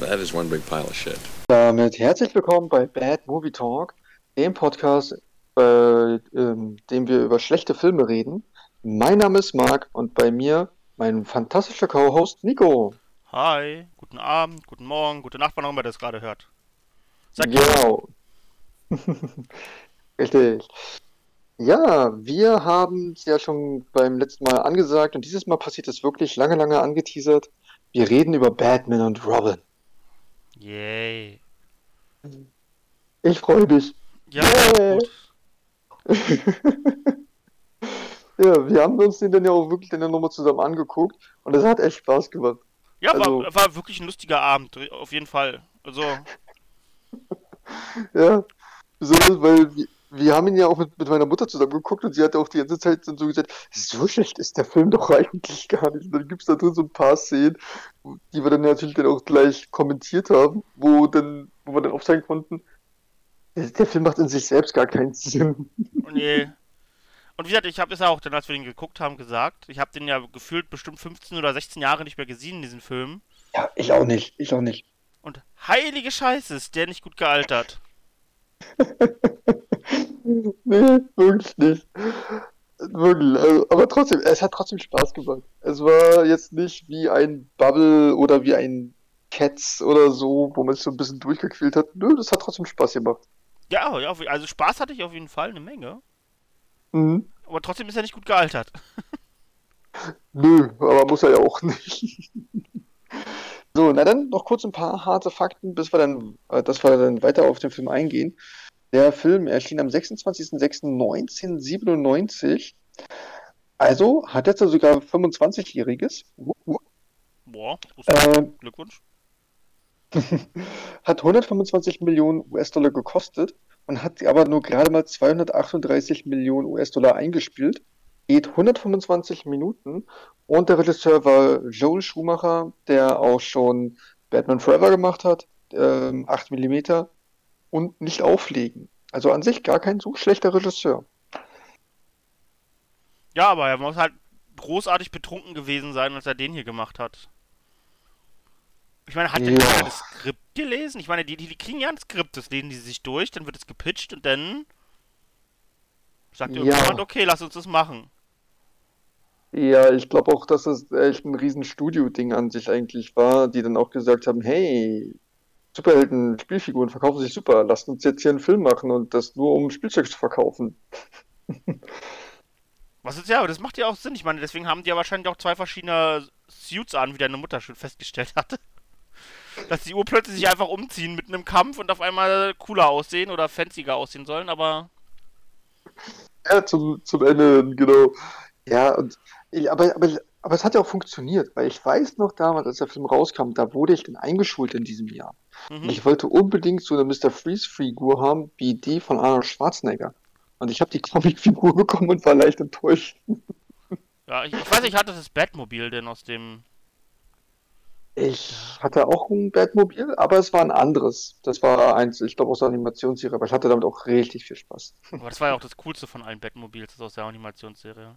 That is one big pile of shit. Damit herzlich willkommen bei Bad Movie Talk, dem Podcast, bei ähm, dem wir über schlechte Filme reden. Mein Name ist Marc und bei mir mein fantastischer Co-Host Nico. Hi, guten Abend, guten Morgen, gute Nacht, wann auch immer das gerade hört. Sag Genau. Richtig. Ja, wir haben es ja schon beim letzten Mal angesagt und dieses Mal passiert es wirklich lange, lange angeteasert. Wir reden über Batman und Robin. Yay. Ich freue mich. Ja. Ja, wir haben uns den dann ja auch wirklich dann nochmal zusammen angeguckt und es hat echt Spaß gemacht. Ja, Also- war, war wirklich ein lustiger Abend, auf jeden Fall. Also, Ja, besonders, weil wir, wir haben ihn ja auch mit, mit meiner Mutter zusammen geguckt und sie hat auch die ganze Zeit dann so gesagt, so schlecht ist der Film doch eigentlich gar nicht. Und dann gibt es da drin so ein paar Szenen, die wir dann natürlich dann auch gleich kommentiert haben, wo dann, wo wir dann aufzeigen konnten, der, der Film macht in sich selbst gar keinen Sinn. nee. Und wie gesagt, ich habe es ja auch dann, als wir den geguckt haben, gesagt, ich habe den ja gefühlt bestimmt 15 oder 16 Jahre nicht mehr gesehen, diesen Film. Ja, ich auch nicht, ich auch nicht. Und heilige Scheiße, ist der nicht gut gealtert. Nee, wirklich nicht. Wirklich, also, aber trotzdem, es hat trotzdem Spaß gemacht. Es war jetzt nicht wie ein Bubble oder wie ein Cats oder so, wo man sich so ein bisschen durchgequält hat. Nö, das hat trotzdem Spaß gemacht. Ja, ja, also Spaß hatte ich auf jeden Fall, eine Menge. Mhm. Aber trotzdem ist er nicht gut gealtert. Nö, aber muss er ja auch nicht. So, na dann noch kurz ein paar harte Fakten, bis wir dann, äh, dass wir dann weiter auf den Film eingehen. Der Film erschien am 26.06.1997. Also hat jetzt sogar 25-Jähriges. Boah, Äh, Glückwunsch. hat 125 Millionen US-Dollar gekostet und hat aber nur gerade mal 238 Millionen US-Dollar eingespielt. Geht 125 Minuten und der Regisseur war Joel Schumacher, der auch schon Batman Forever gemacht hat, ähm, 8 mm und nicht auflegen. Also an sich gar kein so schlechter Regisseur. Ja, aber er muss halt großartig betrunken gewesen sein, als er den hier gemacht hat. Ich meine, hat der Ja. ja. das Skript gelesen? Ich meine, die, die, die kriegen ja ein Skript, das lesen die sich durch, dann wird es gepitcht und dann sagt Ja. irgendjemand, okay, lass uns das machen. Ja, ich glaube auch, dass das echt ein riesen Studio-Ding an sich eigentlich war, die dann auch gesagt haben, hey, Superhelden, Spielfiguren verkaufen sich super, lasst uns jetzt hier einen Film machen und das nur um Spielzeug zu verkaufen. Was ist ja, aber das macht ja auch Sinn. Ich meine, deswegen haben die ja wahrscheinlich auch zwei verschiedene Suits an, wie deine Mutter schon festgestellt hatte. Dass die urplötzlich sich einfach umziehen mitten im Kampf und auf einmal cooler aussehen oder fancier aussehen sollen, aber Ja, zum, zum Ende, genau. Ja, und ich, aber, aber, aber es hat ja auch funktioniert, weil ich weiß noch damals, als der Film rauskam, da wurde ich dann eingeschult in diesem Jahr. Und mhm. ich wollte unbedingt so eine Mr. Freeze-Figur haben, wie die von Arnold Schwarzenegger. Und ich habe die Comicfigur bekommen und war leicht enttäuscht. ja, ich, ich weiß nicht, hatte das Batmobil denn aus dem Ich hatte auch ein Batmobil, aber es war ein anderes. Das war eins, ich glaube, aus der Animationsserie, aber ich hatte damit auch richtig viel Spaß. Aber das war ja auch das coolste von allen Batmobils das aus der Animationsserie.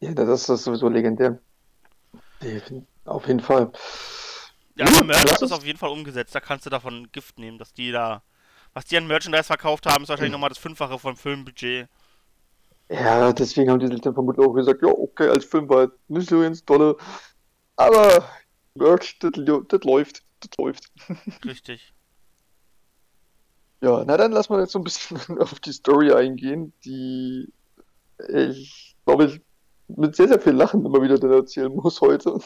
Ja, das ist sowieso legendär. Auf jeden Fall. Ja, aber Merch hat das auf jeden Fall umgesetzt. Da kannst du davon Gift nehmen, dass die da. Was die an Merchandise verkauft haben, ist wahrscheinlich nochmal das Fünffache vom Filmbudget. Ja, deswegen haben die sich dann vermutlich auch gesagt, ja, okay, als Film war nicht so ganz tolle, aber Merch, das läuft, das läuft. Richtig. Ja, na dann lass mal jetzt so ein bisschen auf die Story eingehen, die ich, glaube ich, mit sehr, sehr viel Lachen immer wieder dann erzählen muss heute.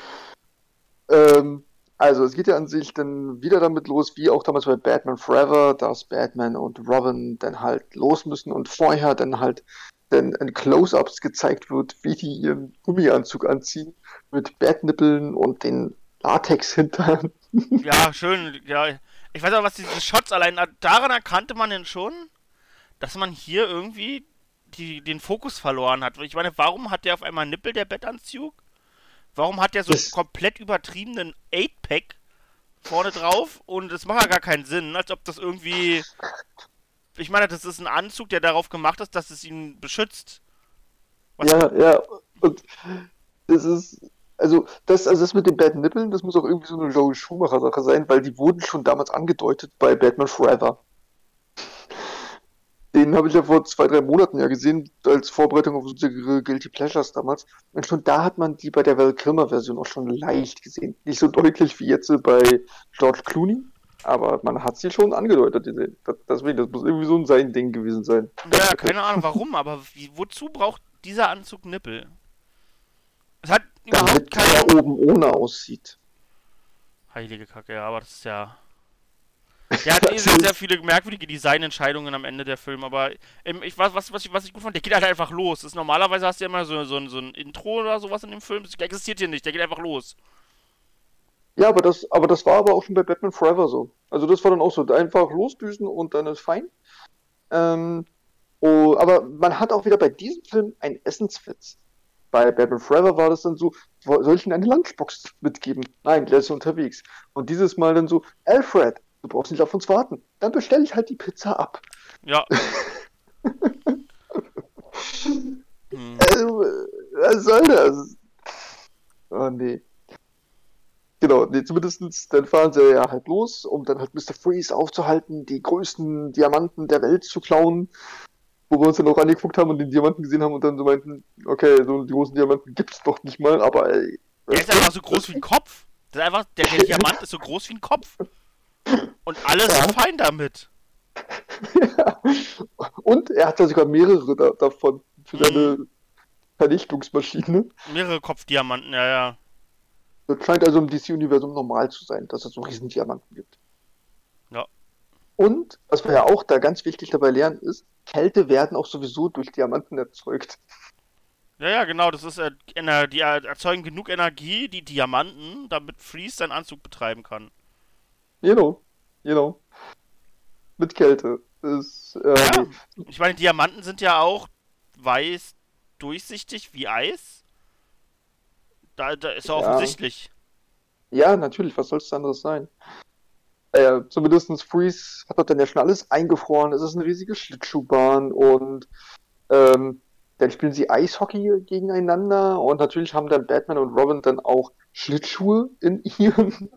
ähm, also, es geht ja an sich dann wieder damit los, wie auch damals bei Batman Forever, dass Batman und Robin dann halt los müssen und vorher dann halt dann in Close-Ups gezeigt wird, wie die ihren Gummianzug anziehen, mit Batnippeln und den Latex-Hintern. Ja, schön. Ja, ich weiß auch, was diese Shots allein. Daran erkannte man denn schon, dass man hier irgendwie die, den Fokus verloren hat. Ich meine, warum hat der auf einmal Nippel, der Bettanzug? Warum hat der so einen komplett übertriebenen 8-Pack vorne drauf? Und es macht ja gar keinen Sinn, als ob das irgendwie. Ich meine, das ist ein Anzug, der darauf gemacht ist, dass es ihn beschützt. Was- Ja, ja, und das ist, also das, also das mit den Bad Nippeln, das muss auch irgendwie so eine Joel Schumacher-Sache sein, weil die wurden schon damals angedeutet bei Batman Forever. Den habe ich ja vor zwei, drei Monaten ja gesehen, als Vorbereitung auf unsere Guilty Pleasures damals. Und schon da hat man die bei der Val Kilmer-Version auch schon leicht gesehen. Nicht so deutlich wie jetzt bei George Clooney, aber man hat sie schon angedeutet gesehen. Deswegen, das muss irgendwie so ein sein Ding gewesen sein. Ja, keine Ahnung warum, aber wie, wozu braucht dieser Anzug Nippel? Es hat überhaupt Damit keine. er oben ohne aussieht. Heilige Kacke, ja, aber das ist ja. Der hat eh sehr, sehr viele merkwürdige Designentscheidungen am Ende der Film, aber ähm, ich, was, was, was, ich, was ich gut fand, der geht halt einfach los. Das ist, normalerweise hast du ja immer so, so, ein- so ein Intro oder sowas in dem Film. Das existiert hier nicht, der geht einfach los. Ja, aber das, aber das war aber auch schon bei Batman Forever so. Also das war dann auch so, einfach losdüsen und dann ist fein. Ähm, oh, aber man hat auch wieder bei diesem Film einen Essenswitz. Bei Batman Forever war das dann so, soll ich Ihnen eine Lunchbox mitgeben? Nein, der ist unterwegs. Und dieses Mal dann so, Alfred, du brauchst nicht auf uns warten. Dann bestelle ich halt die Pizza ab. Ja. hm. Also, was soll das? Oh nee. Genau, nee, zumindest dann fahren sie ja halt los, um dann halt Mr. Freeze aufzuhalten, die größten Diamanten der Welt zu klauen. Wo wir uns dann auch angeguckt haben und den Diamanten gesehen haben und dann so meinten, okay, so die großen Diamanten gibt's doch nicht mal, aber ey, Der ist einfach so groß wie ein Kopf. Das ist einfach, der, der Diamant ist so groß wie ein Kopf. Und alle Ja. sind fein damit. ja. Und er hat ja sogar mehrere da, davon für Mhm. seine Vernichtungsmaschine. Mehrere Kopfdiamanten, ja, ja. Das scheint also im DC-Universum normal zu sein, dass es so riesen Diamanten gibt. Ja. Und, was wir ja auch da ganz wichtig dabei lernen, ist, Kälte werden auch sowieso durch Diamanten erzeugt. Ja, ja, genau, das ist, äh, die erzeugen genug Energie, die Diamanten, damit Freeze seinen Anzug betreiben kann. Genau, genau. Mit Kälte. Ist, äh, Ja. Ich meine, Diamanten sind ja auch weiß, durchsichtig wie Eis. Da, da ist ja offensichtlich. ja, natürlich, was soll es anderes sein? Äh, zumindest Freeze hat dort dann ja schon alles eingefroren. Es ist eine riesige Schlittschuhbahn und ähm, dann spielen sie Eishockey gegeneinander und natürlich haben dann Batman und Robin dann auch Schlittschuhe in ihren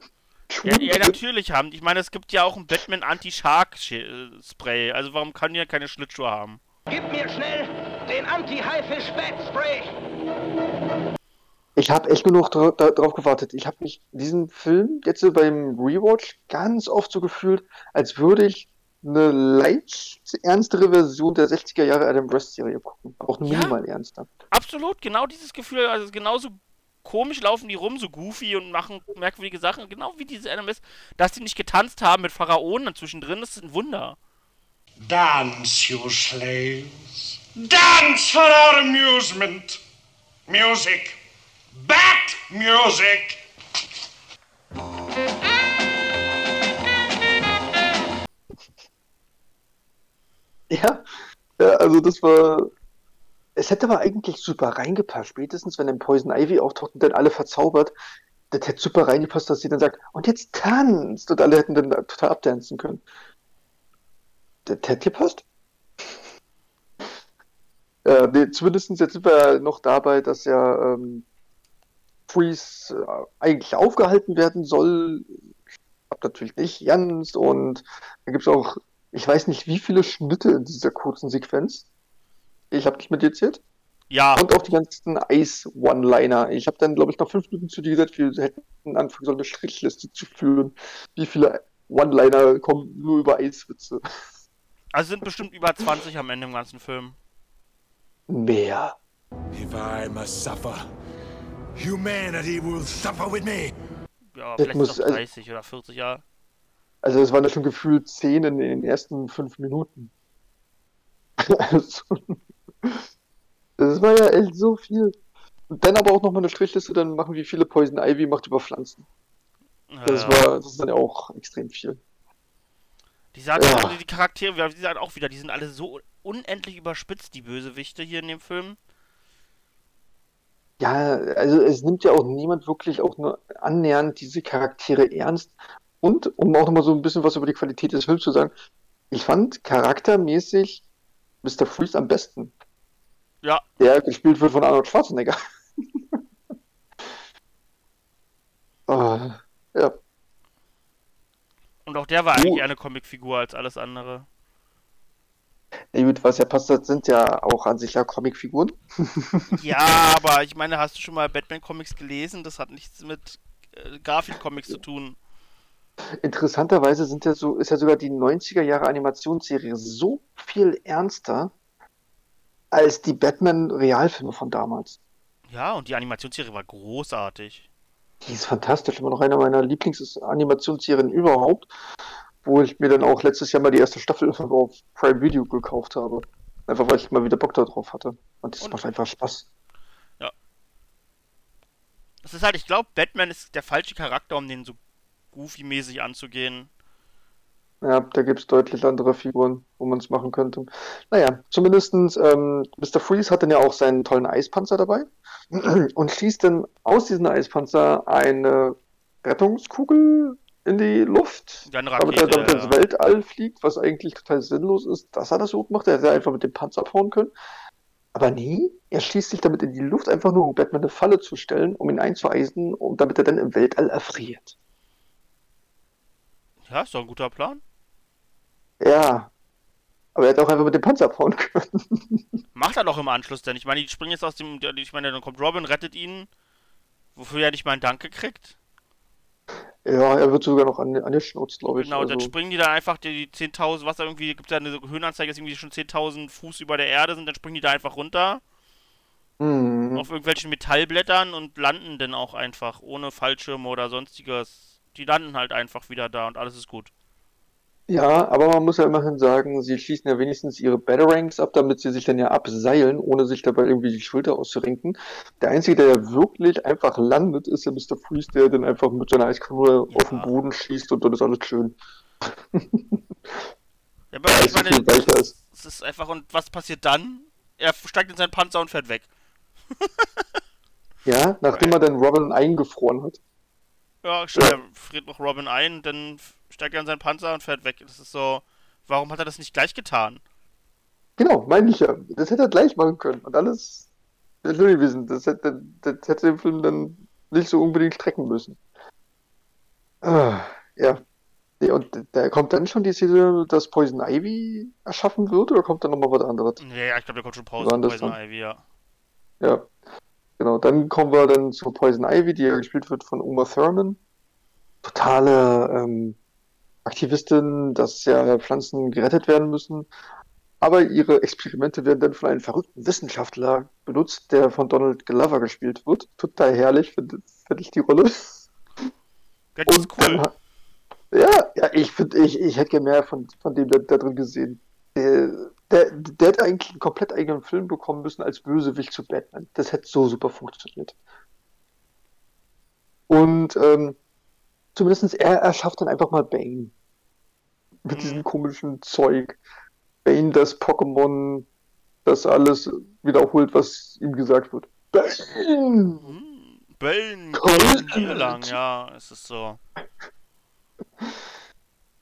Ja, ja, natürlich haben. Ich meine, es gibt ja auch ein Batman Anti-Shark-Spray. Also warum kann die ja keine Schlittschuhe haben? Gib mir schnell den Anti-Haifisch-Bat-Spray. Ich habe echt nur noch dra da, drauf gewartet. Ich habe mich diesen Film jetzt so beim Rewatch ganz oft so gefühlt, als würde ich eine leicht ernstere Version der 60er Jahre Adam West Serie gucken. Auch Ja. minimal ernster. Absolut, genau dieses Gefühl. Also genauso komisch laufen die rum, so goofy und machen merkwürdige Sachen. Genau wie diese Animes. Dass die nicht getanzt haben mit Pharaonen zwischendrin, das ist ein Wunder. Dance, you slaves. Dance for our amusement. Music. Bat music. Ja, ja, also das war. Es hätte aber eigentlich super reingepasst. Spätestens, wenn dann Poison Ivy auftaucht und dann alle verzaubert, das hätte super reingepasst, dass sie dann sagt, und jetzt tanzt! Und alle hätten dann total abdancen können. Das hätte gepasst. Äh, nee, zumindest jetzt sind wir noch dabei, dass ja ähm, Freeze äh, eigentlich aufgehalten werden soll. Klappt natürlich nicht ganz. Und dann gibt es auch ich weiß nicht, wie viele Schnitte in dieser kurzen Sequenz. Ich habe nicht mitgezählt. Ja, Und auch die ganzen Eis-One-Liner. Ich habe dann, glaube ich, nach fünf Minuten zu dir gesagt, wir hätten anfangen sollen, eine Strichliste zu führen. Wie viele One-Liner kommen nur über Eiswitze? also sind bestimmt über 20 am Ende im ganzen Film. Mehr. If I must suffer, humanity will suffer with me. Ja, Das vielleicht muss- noch also- 30 oder 40 Jahre. Also es waren ja schon gefühlt zehn in den ersten fünf Minuten. Also, das war ja echt so viel. Und dann aber auch nochmal eine Strichliste dann machen, wie viele Poison Ivy macht über Pflanzen. Das Ja. war, das ist dann ja auch extrem viel. Die, sagen, Ja. die Charaktere, wir- die sagen auch wieder, die sind alle so unendlich überspitzt, die Bösewichte hier in dem Film. Ja, also es nimmt ja auch niemand wirklich auch nur annähernd diese Charaktere ernst. Und um auch nochmal so ein bisschen was über die Qualität des Films zu sagen, ich fand charaktermäßig Mr. Freeze am besten. Ja, Der gespielt wird von Arnold Schwarzenegger. Ah, ja. Und auch der war Oh. eigentlich eher eine Comicfigur als alles andere. Ja, gut, was ja passt, das sind ja auch an sich ja Comicfiguren. Ja, aber ich meine, hast du schon mal Batman-Comics gelesen? Das hat nichts mit äh, Garfield-Comics zu tun. Interessanterweise sind ja so, ist ja sogar die 90er Jahre Animationsserie so viel ernster als die Batman-Realfilme von damals. Ja, und die Animationsserie war großartig. Die ist fantastisch, immer noch einer meiner Lieblings-Animationsserien überhaupt, wo ich mir dann auch letztes Jahr mal die erste Staffel auf Prime Video gekauft habe. Einfach weil ich mal wieder Bock darauf hatte. Und das Und- macht einfach Spaß. Das ist halt, ich glaube, Batman ist der falsche Charakter, um den so goofy-mäßig anzugehen. Ja, da gibt es deutlich andere Figuren, wo man es machen könnte. Naja, zumindestens ähm, Mr. Freeze hat dann ja auch seinen tollen Eispanzer dabei und schießt dann aus diesem Eispanzer eine Rettungskugel in die Luft, Ja, eine damit er Rakete, damit ins ja. Weltall fliegt, was eigentlich total sinnlos ist, dass er das überhaupt macht. Er hätte einfach mit dem Panzer abhauen können. Aber nee, er schießt sich damit in die Luft, einfach nur um Batman eine Falle zu stellen, um ihn einzueisen, und damit er dann im Weltall erfriert. Ja, ist doch ein guter Plan. Ja. Aber er hätte auch einfach mit dem Panzer abhauen können. Macht er doch im Anschluss denn. Ich meine, die springen jetzt aus dem. Ich meine, dann kommt Robin, rettet ihn. Wofür er nicht mal einen Dank gekriegt. Ja, er wird sogar noch an, angeschnauzt, glaube ich. Genau, dann also, springen die da einfach die, die 10.000, was da irgendwie, gibt ja eine Höhenanzeige, dass irgendwie schon 10.000 Fuß über der Erde sind, dann springen die da einfach runter hm, auf irgendwelchen Metallblättern und landen dann auch einfach, ohne Fallschirme oder sonstiges. Die landen halt einfach wieder da und alles ist gut. Ja, aber man muss ja immerhin sagen, sie schließen ja wenigstens ihre Batarangs ab, damit sie sich dann ja abseilen, ohne sich dabei irgendwie die Schulter auszurenken. Der Einzige, der ja wirklich einfach landet, ist ja Mr. Freeze, der dann einfach mit seiner Eiskanone Ja. auf den Boden schießt und dann ist alles schön. Ja, aber ich meine, es ist einfach, und was passiert dann? Er steigt in seinen Panzer und fährt weg. Ja, nachdem er dann Robin eingefroren hat. Ja, er friert noch Robin ein, dann steigt er in seinen Panzer und fährt weg. Das ist so, warum hat er das nicht gleich getan? Genau, meine ich ja. Das hätte er gleich machen können. Und alles wäre schön gewesen. Das hätte, das hätte den Film dann nicht so unbedingt strecken müssen. Ah, ja. Nee, und da kommt dann schon die Szene, dass Poison Ivy erschaffen wird, oder kommt dann nochmal was anderes? Ja, ja, ich glaube, der kommt schon Poison dann? Ivy, ja. Ja. Genau, dann kommen wir dann zu Poison Ivy, die ja gespielt wird von Uma Thurman. Totale ähm, Aktivistin, dass ja Pflanzen gerettet werden müssen. Aber ihre Experimente werden dann von einem verrückten Wissenschaftler benutzt, der von Donald Glover gespielt wird. Total herrlich, finde find ich die Rolle. Ja, das ist dann cool. Ja, ja, ich finde, ich, ich hätte gerne mehr von, von dem da, da drin gesehen. Der, der, der hätte eigentlich einen komplett eigenen Film bekommen müssen als Bösewicht zu Batman. Das hätte so super funktioniert. Und ähm, zumindest er erschafft dann einfach mal Bane. Mit Mhm. diesem komischen Zeug. Bane, das Pokémon, das alles wiederholt, was ihm gesagt wird. Bane! Hm, Bane, hier lang, ja, es ist so.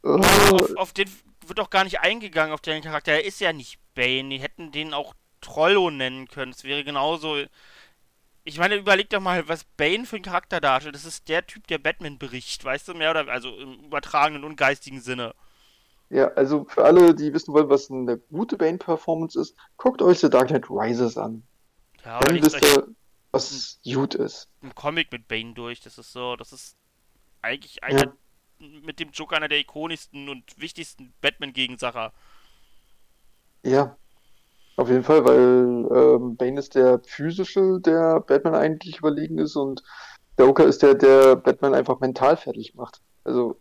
Oh, Auf, auf den wird doch gar nicht eingegangen, auf den Charakter. Er ist ja nicht Bane. Die hätten den auch Trollo nennen können. Es wäre genauso. Ich meine, überleg doch mal, was Bane für ein Charakter darstellt. Das ist der Typ, der Batman bericht, weißt du, mehr oder also im übertragenen und geistigen Sinne. Ja, also für alle, die wissen wollen, was eine gute Bane-Performance ist, guckt euch The Dark Knight Rises an. Ja, Dann wisst ihr, was gut ist. einen Comic mit Bane durch. Das ist so, das ist eigentlich einer mit dem Joker einer der ikonischsten und wichtigsten Batman-Gegensacher. Ja, auf jeden Fall, weil ähm, Bane ist der physische, der Batman eigentlich überlegen ist und der Joker ist der, der Batman einfach mental fertig macht. Also,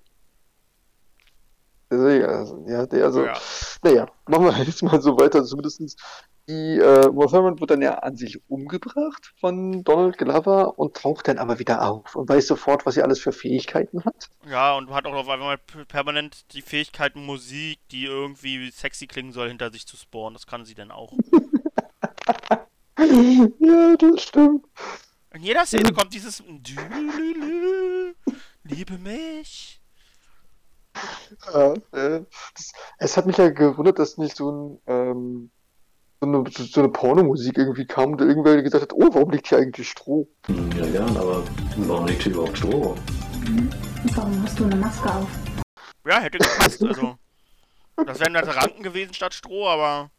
also, ja, also, der, also, Ja. naja, machen wir jetzt mal so weiter. Zumindest die äh, Uma Thurman wird dann ja an sich umgebracht von Donald Glover und taucht dann aber wieder auf und weiß sofort, was sie alles für Fähigkeiten hat. Ja, und hat auch auf einmal permanent die Fähigkeit, Musik, die irgendwie sexy klingen soll, hinter sich zu spawnen. Das kann sie dann auch. Ja, das stimmt. In jeder Szene kommt dieses Liebe mich. Ja, äh, das, es hat mich ja gewundert, dass nicht so ein ähm, so eine, so eine Pornomusik irgendwie kam und irgendwer gesagt hat, oh, warum liegt hier eigentlich Stroh? Ja, gern, aber warum liegt hier überhaupt Stroh? Warum hast du eine Maske auf? Ja, hätte gepasst. Also, das wären dann Ranken gewesen statt Stroh, aber.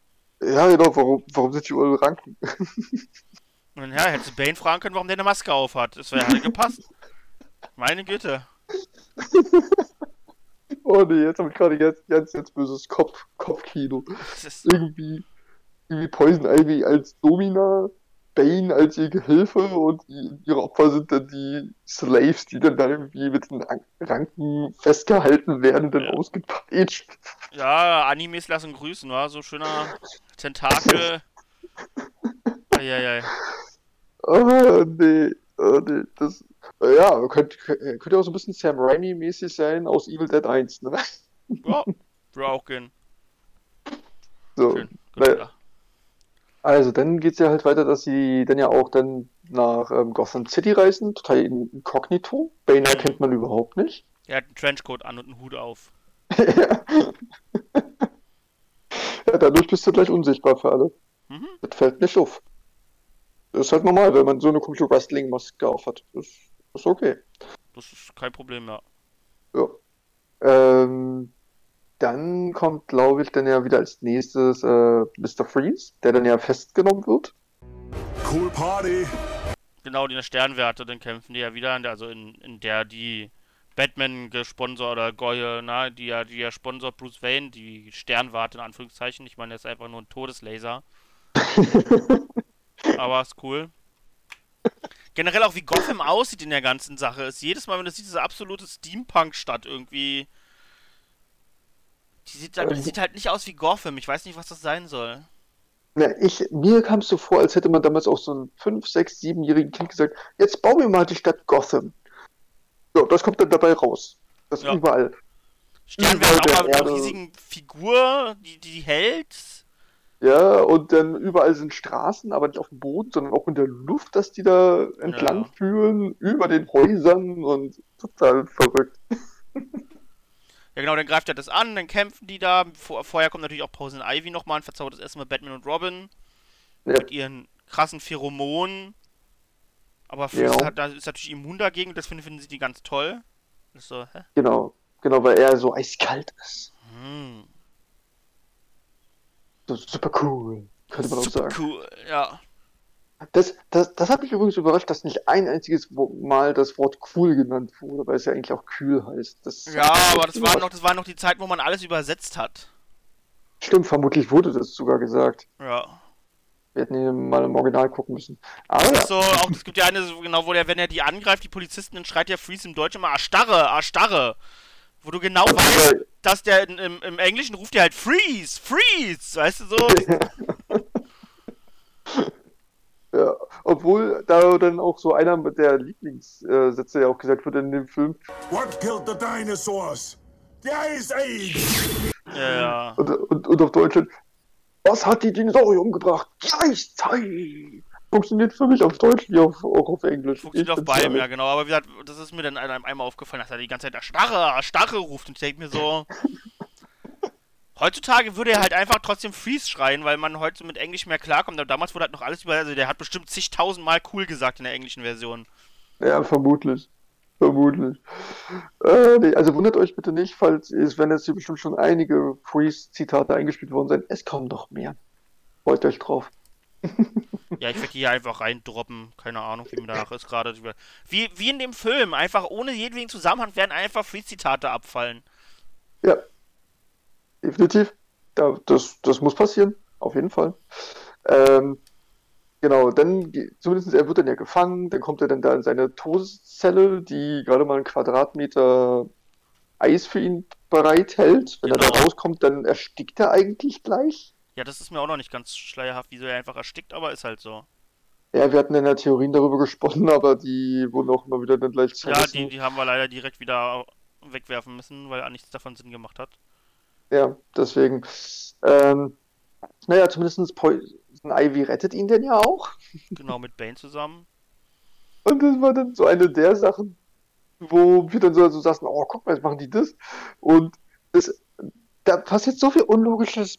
Ja, genau, warum, warum sind hier überall Ranken? Und ja, hättest du Bane fragen können, warum der eine Maske auf hat. Das wäre halt gepasst. Meine Güte. Oh nee, jetzt habe ich gerade ganz, ganz, ganz böses Kopf, Kopfkino. Das ist, Irgendwie, irgendwie Poison Ivy als Domina, Bane als ihr Gehilfe und die, ihre Opfer sind dann die Slaves, die dann da irgendwie mit den Ran- Ranken festgehalten werden und dann Ja. ausgepeitscht. ja, Animes lassen grüßen, war so schöner Tentakel. Eieiei. Oh nee, oh nee, das, ja, könnte könnt auch so ein bisschen Sam Raimi-mäßig sein aus Evil Dead 1, ne? Ja, würde auch gehen. So. Schön. Gut, Naja, ja. Also, dann geht's ja halt weiter, dass sie dann ja auch dann nach ähm, Gotham City reisen, total inkognito. Bane erkennt man überhaupt nicht. Er hat einen Trenchcoat an und einen Hut auf. Ja, dadurch bist du gleich unsichtbar für alle. Mhm. Das fällt nicht auf. Das ist halt normal, wenn man so eine komische Wrestling-Maske auf hat. Das ist okay. Das ist kein Problem, ja. Ja. Ähm, dann kommt, glaube ich, dann ja wieder als nächstes äh, Mr. Freeze, der dann ja festgenommen wird. Cool Party. Genau, die in der Sternwerte, dann kämpfen die ja wieder, in der, also in, in der die Batman gesponsert oder Goye, na, die ja, die ja sponsort Bruce Wayne, die Sternwarte in Anführungszeichen. Ich meine, der ist einfach nur ein Todeslaser. Aber ist cool. Generell auch wie Gotham aussieht in der ganzen Sache ist jedes Mal, wenn du siehst, diese absolute Steampunk-Stadt irgendwie. Die sieht, halt- die sieht halt nicht aus wie Gotham. Ich weiß nicht, was das sein soll. Na, ich, mir kam es so vor, als hätte man damals auch so ein 5, 6, 7-jährigen Kind gesagt, jetzt bauen wir mal die Stadt Gotham. Ja, das kommt dann dabei raus. Das Ja. überall. Sternwerte auch mal mit einer riesigen Figur, die, die hält. Ja, und dann überall sind Straßen, aber nicht auf dem Boden, sondern auch in der Luft, dass die da entlang Ja. führen, über den Häusern und total verrückt. Ja genau, dann greift er das an, dann kämpfen die da. Vor, vorher kommt natürlich auch Poison Ivy nochmal und verzaubert das erste Mal Batman und Robin Ja. mit ihren krassen Pheromonen. Aber Freeze Ja. hat, da ist natürlich immun dagegen und das finden, finden sie die ganz toll. So? Genau, genau, weil er so eiskalt ist. Hm. Super cool, könnte man auch Super sagen. cool, ja. Das, das, das hat mich übrigens überrascht, dass nicht ein einziges Mal das Wort cool genannt wurde, weil es ja eigentlich auch kühl heißt. Das Ja, aber das war noch, das war noch die Zeit, wo man alles übersetzt hat. Stimmt, vermutlich wurde das sogar gesagt. Ja. Wir hätten ihn mal im Original gucken müssen. Aber Das ja, so, auch, es gibt ja eine, genau, wo der, wenn er die angreift, die Polizisten, dann schreit der Freeze im Deutschen immer Erstarre, Erstarre. Wo du genau weißt, dass der in, im, im Englischen ruft der halt Freeze, Freeze, weißt du so? ja, obwohl da dann auch so einer der Lieblingssätze ja auch gesagt wird in dem Film. What killed the dinosaurs? The Ice Age. Ja, ja. Und, und, und auf Deutsch, was hat die Dinosaurier umgebracht? Die Eiszeit! Funktioniert für mich auf Deutsch wie auf, auch auf Englisch. Funktioniert Ich auf beidem, ja genau. Aber wie gesagt, das ist mir dann ein- einmal aufgefallen, dass er die ganze Zeit Erstarre, Erstarre ruft. Und ich denke mir so. Heutzutage würde er halt einfach trotzdem Freeze schreien, weil man heute mit Englisch mehr klarkommt. Aber damals wurde halt noch alles über. Also der hat bestimmt zigtausendmal cool gesagt in der englischen Version. Ja, vermutlich. Vermutlich. Äh, nee, also wundert euch bitte nicht, falls es, wenn jetzt hier bestimmt schon einige Freeze-Zitate eingespielt worden sind. Es kommen noch mehr. Freut euch drauf. Ja, ich werde die hier einfach reindroppen. Keine Ahnung, wie mir danach ist gerade. Wie, wie in dem Film. Einfach ohne jedwegen Zusammenhang werden einfach Freeze-Zitate abfallen. Ja. Definitiv. Ja, das, das muss passieren. Auf jeden Fall. Ähm, genau, dann, zumindest er wird dann ja gefangen, dann kommt er dann da in seine Todeszelle, die gerade mal einen Quadratmeter Eis für ihn bereithält. Wenn er da Genau. rauskommt, dann erstickt er eigentlich gleich. Ja, das ist mir auch noch nicht ganz schleierhaft, wieso er einfach erstickt, aber ist halt so. Ja, wir hatten dann ja Theorien darüber gesponnen, aber die wurden auch immer wieder dann gleich Ja, zerrissen. die, die haben wir leider direkt wieder wegwerfen müssen, weil nichts davon Sinn gemacht hat. Ja, deswegen. Ähm, naja, zumindest Poison Ivy rettet ihn denn ja auch. Genau, mit Bane zusammen. Und das war dann so eine der Sachen, wo wir dann so, so saßen, oh, guck mal, jetzt machen die das. Und das, da passiert so viel Unlogisches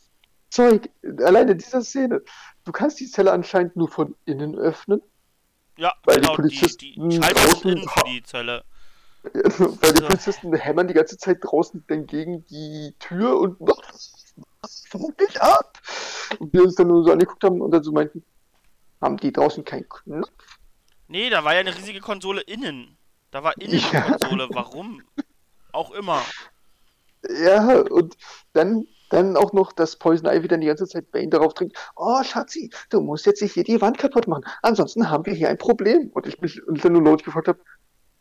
Zeug. Alleine in dieser Szene. Du kannst die Zelle anscheinend nur von innen öffnen. Ja, Weil die genau, die, Polizisten die draußen- innen für die Zelle. Weil die. Polizisten hämmern die ganze Zeit draußen dann gegen die Tür und fuck dich ab? Und wir uns dann nur so angeguckt haben und dann so meinten, haben die draußen keinen Knopf? Nee, da war ja eine riesige Konsole innen. Da war innen Ja. eine Konsole. Warum? Auch immer. Ja, und dann, dann auch noch, dass Poison Ivy dann die ganze Zeit Bane darauf dringt, oh Schatzi, du musst jetzt nicht hier die Wand kaputt machen, ansonsten haben wir hier ein Problem. Und ich mich und dann nur laut gefragt habe,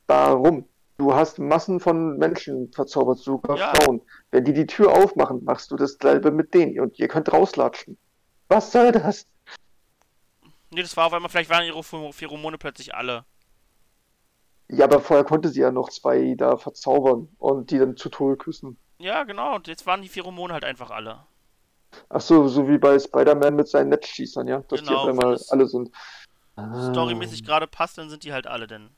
warum? Du hast Massen von Menschen verzaubert, sogar Ja. Frauen. Wenn die die Tür aufmachen, machst du dasselbe mit denen und ihr könnt rauslatschen. Was soll das? Nee, das war auf einmal, vielleicht waren ihre Pher- Pheromone plötzlich alle. Ja, aber vorher konnte sie ja noch zwei da verzaubern und die dann zu Tode küssen. Ja, genau. Und jetzt waren die Pheromone halt einfach alle. Ach so, so wie bei Spider-Man mit seinen Netzschießern, ja, dass Genau, die auf einmal alle sind. Ah. Storymäßig gerade passt, dann sind die halt alle denn.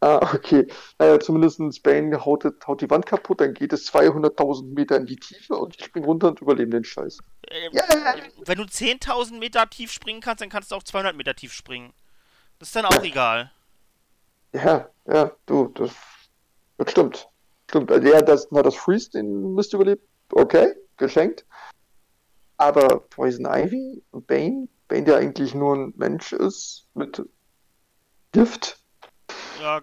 Ah, okay. Naja, zumindest Bane haut, haut die Wand kaputt, dann geht es 200.000 Meter in die Tiefe und ich spring runter und überlebe den Scheiß. Äh, Ja. Wenn du 10.000 Meter tief springen kannst, dann kannst du auch 200 Meter tief springen. Das ist dann auch egal. Ja, ja, du, das, das stimmt. Stimmt. Also, ja, das, na, das Freeze, den müsst ihr überlebt. Okay, geschenkt. Aber Poison Ivy und Bane, Bane, der eigentlich nur ein Mensch ist mit Gift, Ja,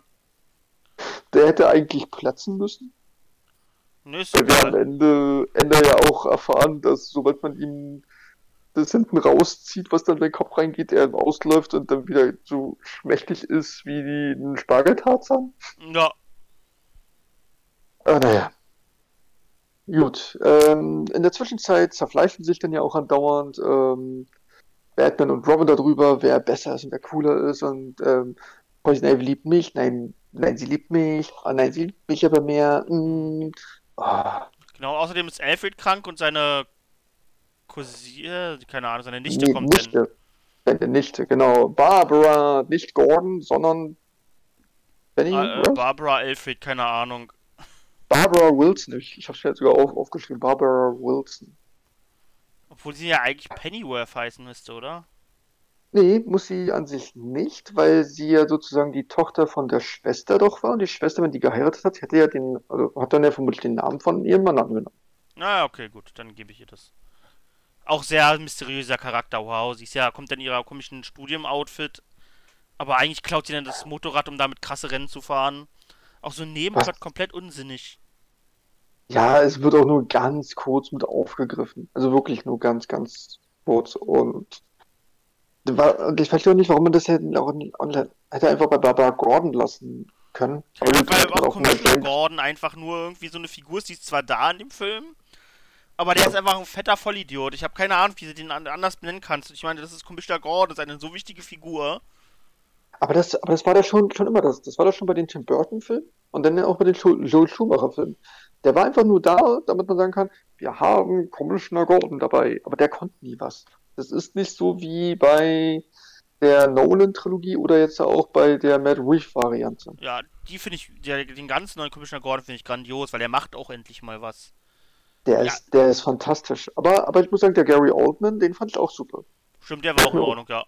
der hätte eigentlich platzen müssen. nö, ist Weil wir am. Ende, Ende ja auch erfahren, dass sobald man ihm das hinten rauszieht, was dann in den Kopf reingeht, er ausläuft und dann wieder so schmächtig ist wie die, ein Spargeltarzan. Ja, Ah, naja. Gut. Ähm, in der Zwischenzeit zerfleischen sich dann ja auch andauernd ähm, Batman und Robin darüber, wer besser ist und wer cooler ist und ähm, Poison Ivy liebt mich, nein, nein, sie liebt mich, ah, nein, sie liebt mich aber mehr. Mm, ah. genau. Außerdem ist Alfred krank und seine Cousine, keine Ahnung, seine Nichte Nee, kommt. Nichte. Seine Nichte, genau. Barbara, nicht Gordon, sondern Benny, Ah, äh? Barbara Alfred, keine Ahnung. Barbara Wilson. Ich, ich hab's mir jetzt sogar auf, aufgeschrieben. Barbara Wilson. Obwohl sie ja eigentlich Pennyworth heißen müsste, oder? Nee, muss sie an sich nicht, weil sie ja sozusagen die Tochter von der Schwester doch war. Und die Schwester, wenn die geheiratet hat, hätte ja den, also hat dann ja vermutlich den Namen von ihrem Mann angenommen. Na, okay, gut, dann gebe ich ihr das. Auch sehr mysteriöser Charakter, wow. Sie ist ja, kommt in ihrer komischen Studium-Outfit. Aber eigentlich klaut sie dann das Motorrad, um damit krasse Rennen zu fahren. Auch so ein Nebenplot komplett unsinnig. Ja, es wird auch nur ganz kurz mit aufgegriffen. Also wirklich nur ganz, ganz kurz. Und ich verstehe auch nicht, warum man das hätte, auch, auch, hätte einfach bei Barbara Gordon lassen können. Aber Ja, weil auch Commissioner Gordon einfach nur irgendwie so eine Figur ist, die ist zwar da in dem Film, aber der ist einfach ein fetter Vollidiot. Ich habe keine Ahnung, wie du den an- anders benennen kannst. Ich meine, das ist Commissioner Gordon, das ist eine so wichtige Figur. Aber das, aber das war da schon, schon immer das. Das war das schon bei den Tim Burton-Filmen und dann auch bei den Joel Schumacher-Filmen. Der war einfach nur da, damit man sagen kann, wir haben Commissioner Gordon dabei. Aber der konnte nie was. Das ist nicht so wie bei der Nolan-Trilogie oder jetzt auch bei der Matt Reeves-Variante. Ja, die finde ich, der, den ganz neuen Commissioner Gordon finde ich grandios, weil der macht auch endlich mal was. Der Ja. ist, der ist fantastisch. Aber, aber ich muss sagen, der Gary Oldman, den fand ich auch super. Stimmt, der war auch in Ordnung, ja.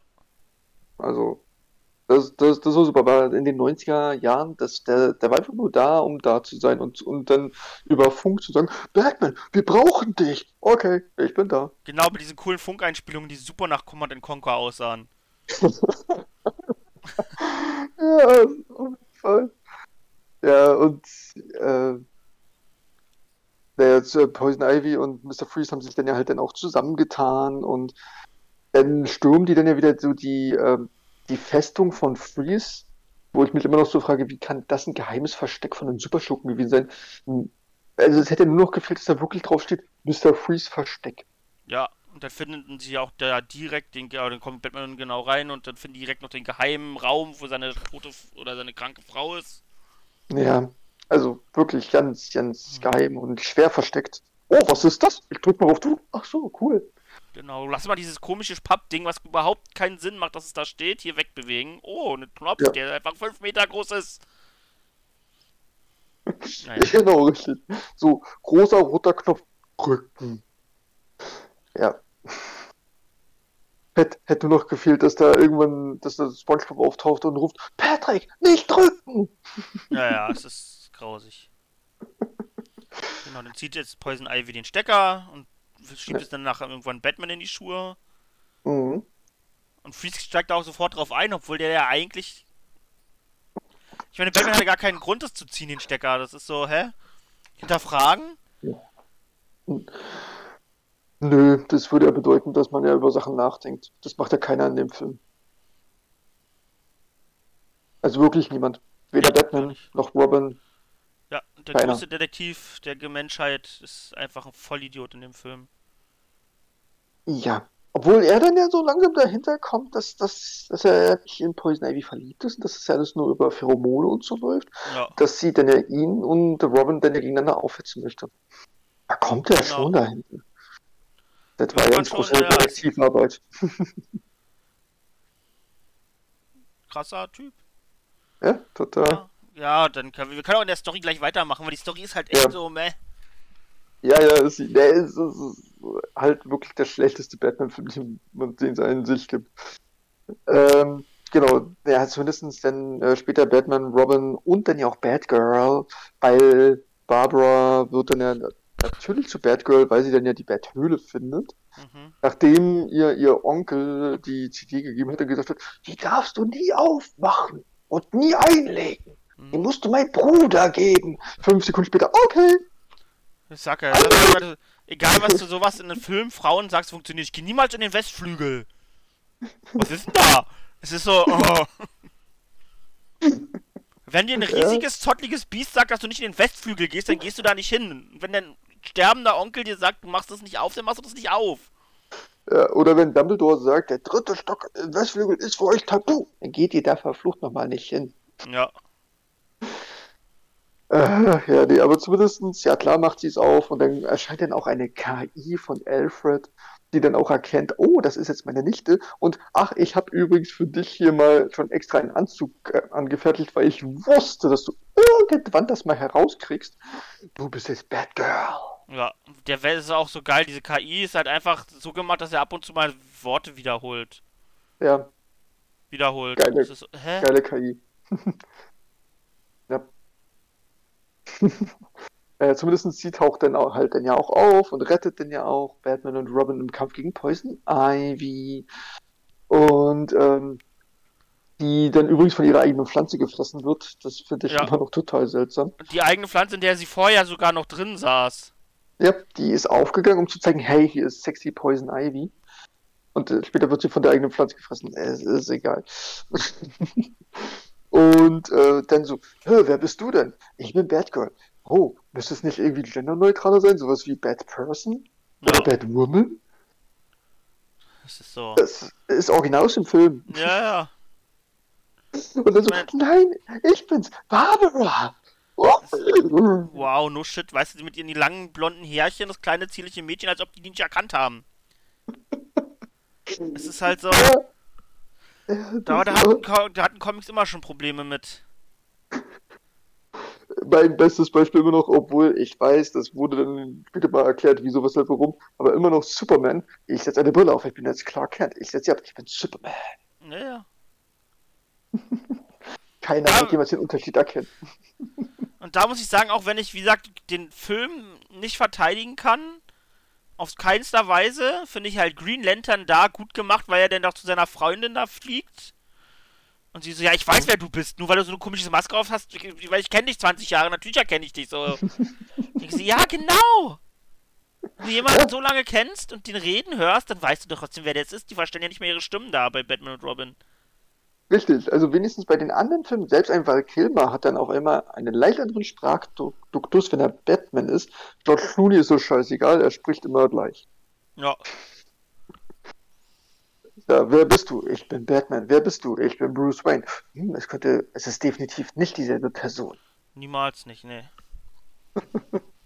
Also, das, das, das war super. Weil in den 90er Jahren, das, der, der war einfach nur da, um da zu sein und, und dann über Funk zu sagen, Batman, wir brauchen dich. Okay, ich bin da. Genau bei diesen coolen Funkeinspielungen, die super nach Command Conquer aussahen. Ja, auf jeden Fall. Ja, und äh, der äh, Poison Ivy und Mr. Freeze haben sich dann ja halt dann auch zusammengetan und dann stürmen die dann ja wieder so die, ähm, die Festung von Freeze, wo ich mich immer noch so frage, wie kann das ein geheimes Versteck von einem Superschurken gewesen sein? Hm, Also es hätte nur noch gefehlt, dass da wirklich drauf steht, Mr. Freeze Versteck. Ja, und dann finden sie auch da direkt den, ja, dann kommt Batman genau rein und dann finden die direkt noch den geheimen Raum, wo seine tote oder seine kranke Frau ist. Ja, also wirklich ganz, ganz geheim und schwer versteckt. Oh, was ist das? Ich drück mal auf du. Ach so, cool. Genau, lass mal dieses komische Pappding, was überhaupt keinen Sinn macht, dass es da steht, hier wegbewegen. Oh, ein Knopf, Ja. der einfach 5 Meter groß ist. Naja. Genau, richtig. So, großer roter Knopf drücken. Ja, Hätte, hätte nur noch gefehlt, dass da irgendwann, dass da Spongebob auftaucht und ruft, Patrick, nicht drücken! Ja, ja, es ist grausig. Genau, dann zieht jetzt Poison Ivy den Stecker und schiebt Ja. es dann nachher irgendwann Batman in die Schuhe. Mhm. Und Freeze steigt auch sofort drauf ein, obwohl der ja eigentlich. Ich meine, Batman hatte gar keinen Grund, das zu ziehen, den Stecker. Das ist so, hä? Hinterfragen? Nö, das würde ja bedeuten, dass man ja über Sachen nachdenkt. Das macht ja keiner in dem Film. Also wirklich niemand. Weder Ja, Batman noch Robin. Der Keiner. größte Detektiv der Menschheit ist einfach ein Vollidiot in dem Film. Ja. Obwohl er dann ja so langsam dahinter kommt, dass, dass, dass er nicht in Poison Ivy verliebt ist und dass es ja alles nur über Pheromone und so läuft, Ja. dass sie dann ja ihn und Robin dann ja gegeneinander aufhetzen möchte. Da kommt er Genau. schon dahinter. Das war ja ganz große. Detektivarbeit. Krasser Typ. Ja, total. Ja. Ja, dann können wir, wir können auch in der Story gleich weitermachen, weil die Story ist halt echt Ja. so, meh. Ja, ja, es, der ist, es ist halt wirklich der schlechteste Batman-Film, den den es in sich gibt. Ähm, genau, ja, zumindest dann äh, später Batman, Robin und dann ja auch Batgirl, weil Barbara wird dann ja natürlich zu Batgirl, weil sie dann ja die Bathöhle findet, Mhm. nachdem ihr ihr Onkel die CD gegeben hat und gesagt hat, die darfst du nie aufmachen und nie einlegen. Die Mhm. musst du meinem Bruder geben. Fünf Sekunden später, okay. Ich sag ja, das ist gerade- egal was du sowas in einem Film Frauen sagst, funktioniert. Ich geh niemals in den Westflügel. Was ist denn da? Es ist so, oh. Wenn dir ein riesiges, zottliges Biest sagt, dass du nicht in den Westflügel gehst, dann gehst du da nicht hin. Wenn dein sterbender Onkel dir sagt, du machst das nicht auf, dann machst du das nicht auf. Ja, oder wenn Dumbledore sagt, der dritte Stock im Westflügel ist für euch tabu, dann geht ihr da verflucht nochmal nicht hin. Ja. Äh, ja, nee, aber zumindestens, ja klar macht sie es auf und dann erscheint dann auch eine KI von Alfred, die dann auch erkennt, oh, das ist jetzt meine Nichte und ach, ich habe übrigens für dich hier mal schon extra einen Anzug äh, angefertigt, weil ich wusste, dass du irgendwann das mal herauskriegst. Du bist jetzt Batgirl. Ja. Der Welt ist auch so geil. Diese KI ist halt einfach so gemacht, dass er ab und zu mal Worte wiederholt. Ja, Wiederholt. Geile- Das ist, geile KI. äh, zumindest sie taucht dann auch, halt dann ja auch auf und rettet dann ja auch Batman und Robin im Kampf gegen Poison Ivy. Und ähm, die dann übrigens von ihrer eigenen Pflanze gefressen wird. Das finde ich Ja. immer noch total seltsam. Die eigene Pflanze, in der sie vorher sogar noch drin saß. Ja, die ist aufgegangen, um zu zeigen, hey, hier ist sexy Poison Ivy. Und äh, später wird sie von der eigenen Pflanze gefressen. Es ist egal. Und äh, dann so, "Hä, wer bist du denn? Ich bin Batgirl. Oh, müsste es nicht irgendwie genderneutraler sein? Sowas wie Bad Person? Oder Ja, Batwoman? das ist so. Das ist original aus dem Film. Ja, ja. Und dann so, nein, ich bin's, Barbara. Oh. Wow, no shit. Weißt du, mit ihren langen blonden Härchen, das kleine zierliche Mädchen, als ob die die nicht erkannt haben. Es ist halt so. Da, da, hatten, da hatten Comics immer schon Probleme mit. mein bestes Beispiel immer noch, obwohl ich weiß, das wurde dann später mal erklärt, wieso, weshalb, warum, aber immer noch Superman. Ich setze eine Brille auf, ich bin jetzt Clark Kent. Ich setze sie ab, ich bin Superman. Ja, ja. Keiner wird jemals den Unterschied erkennen. Und da muss ich sagen, auch wenn ich, wie gesagt, den Film nicht verteidigen kann, auf keinster Weise, finde ich halt Green Lantern da gut gemacht, weil er dann doch zu seiner Freundin da fliegt. Und sie so, ja, ich weiß, wer du bist, nur weil du so eine komische Maske auf hast, weil ich kenne dich 20 Jahre, natürlich erkenne ich dich so. ich so, ja, genau. Wenn du jemanden so lange kennst und den reden hörst, dann weißt du doch trotzdem, wer der jetzt ist. Die verstehen ja nicht mehr ihre Stimmen da bei Batman und Robin. Richtig, also wenigstens bei den anderen Filmen, selbst ein Val Kilmer hat dann auch immer einen leicht anderen Sprachduktus, wenn er Batman ist. George Clooney ist so scheißegal, er spricht immer gleich. Ja, Ja, wer bist du? Ich bin Batman. Wer bist du? Ich bin Bruce Wayne. Hm, es könnte, es ist definitiv nicht dieselbe Person. niemals nicht, nee.